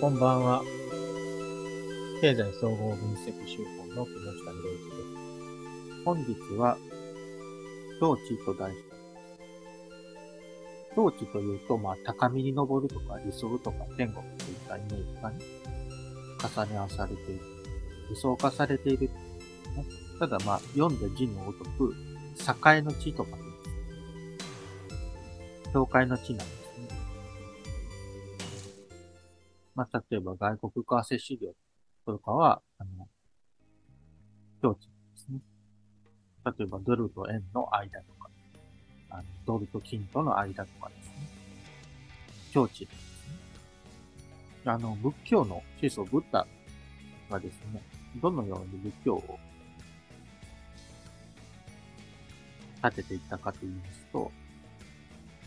こんばんは。経済総合分析手法の木下博之です。本日は、境地と題して境地というと、まあ、高みに登るとか理想とか天国といったイメージがね、重ね合わされている。理想化されている、ね。ただまあ、読んで字のごとく、境の地とかです。境界の地なんですまあ、例えば外国為替市場とかは、あの、境地ですね。例えばドルと円の間とか、あのドルと金との間とかですね。境地ですね。あの、仏教の思想、ブッダがですね、どのように仏教を立てていったかと言いますと、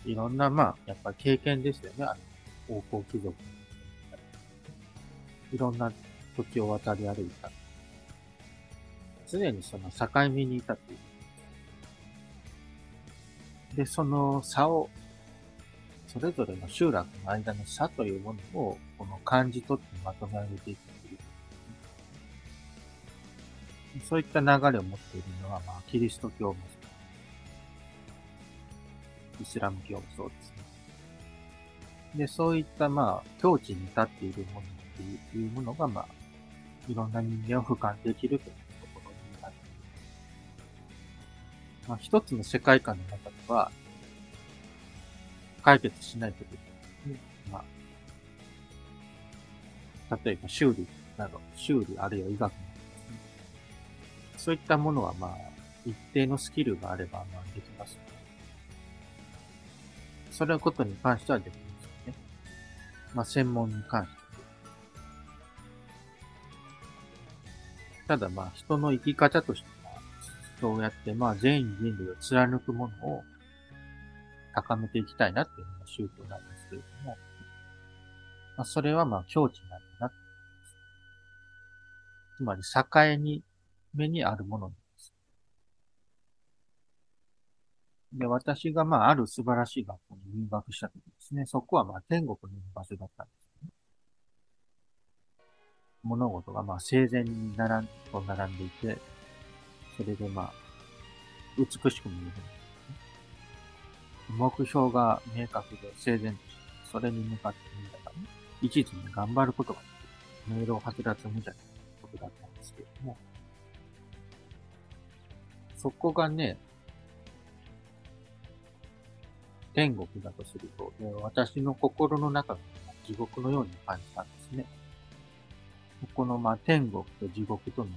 いろんな、まあ、やっぱり経験ですよね。あの、王侯貴族。いろんな土地を渡り歩いた。常にその境目にいたという。で、その差を、それぞれの集落の間の差というものを、この感じ取ってまとめ上げていくという。そういった流れを持っているのは、まあ、キリスト教もイスラム教もそうですね。で、そういった、まあ、境地に立っているものっていうものが、まあ、いろんな人間を俯瞰できるというところになっていま。あ、一つの世界観の中では、解決しないということですね。まあ、例えば修理など、修理あるいは医学などね。そういったものは、まあ、一定のスキルがあれば、まあ、できます、それのことに関してはできますよね。まあ、専門に関して。ただまあ、人の生き方としては、そうやってまあ、全員人類を貫くものを高めていきたいなっていうのが宗教なんですけれども、まあ、それはまあ、境地なんだなつまり、境に、目にあるものなんです。で、私がまあ、ある素晴らしい学校に入学した時ですね、そこはまあ、天国の場所だったんです。物事がまあ、整然に並んと並んでいて、それでまあ、美しく見える。目標が明確で整然として、それに向かってみんながね、一途に頑張ることができる。明瞭はずらつ無邪なことだったんですけれども、そこがね、天国だとすると、私の心の中が地獄のように感じたんですね。ここのまあ天国と地獄との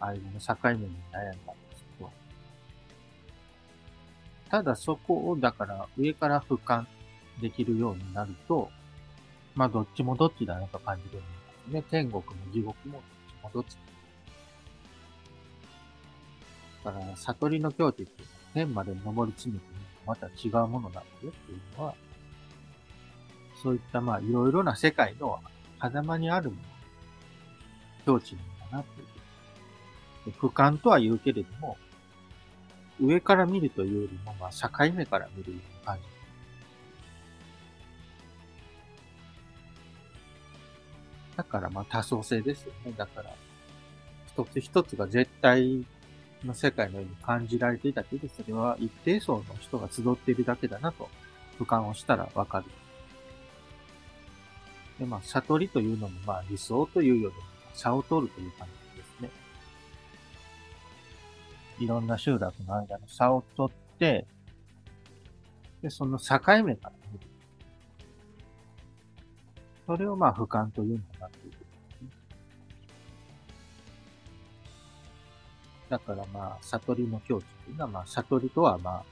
間の境目に悩んだんですけど、ただそこをだから上から俯瞰できるようになると、まあどっちもどっちだなと感じるようになりますね。天国も地獄もどっちもどっち。だから、悟りの境地って天まで登り詰めてまた違うものなんだよっていうのは、そういったまあいろいろな世界の狭間にあるもの、境地なんだなっていう。俯瞰とは言うけれども、上から見るというよりも、まあ境目から見るような感じ。だからまあ多層性ですよね。だから、一つ一つが絶対の世界のように感じられていたけど、それは一定層の人が集っているだけだなと、俯瞰をしたらわかる。で、まあ、悟りというのも、まあ、理想というよりも、差を取るという感じですね。いろんな集落の間の差を取って、で、その境目から見る。それをまあ、俯瞰というのかなというだからまあ、悟りの境地というのは、まあ、悟りとはまあ、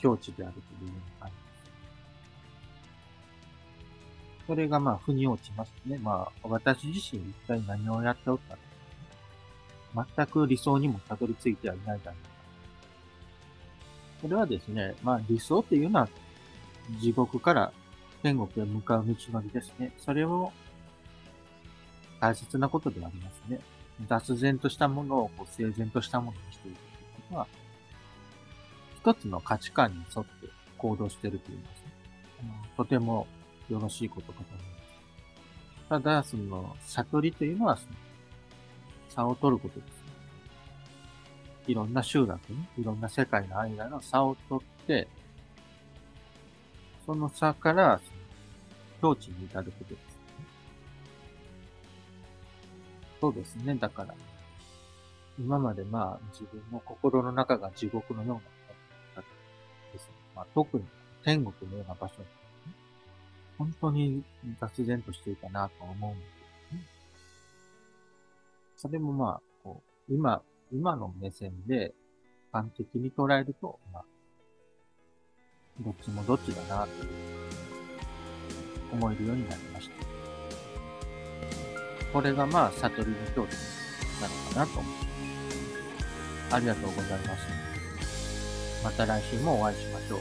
境地であるというような感じそれがまあ、腑に落ちますね。まあ、私自身一体何をやっておったのか。全く理想にもたどり着いてはいないだろうか。それはですね、まあ理想っていうのは地獄から天国へ向かう道のりですね。それを大切なことでありますね。雑然としたものをこう整然としたものにしているということは、一つの価値観に沿って行動してるというんですね。とてもよろしいことかと思います。ただ、その、悟りというのは、その、差を取ることです。いろんな集落に、いろんな世界の間の差を取って、その差から、境地に至ることです、ね。そうですね。だから、今までまあ自分の心の中が地獄のようなですね。まあ特に天国のような場所に、本当に雑然としていたなと思うんですね。それもまあ、こう、今、今の目線で完璧に捉えると、まあ、どっちもどっちだなと思えるようになりました。これがまあ、悟りの境地なのかなと思います。ありがとうございます。また来週もお会いしましょ。う。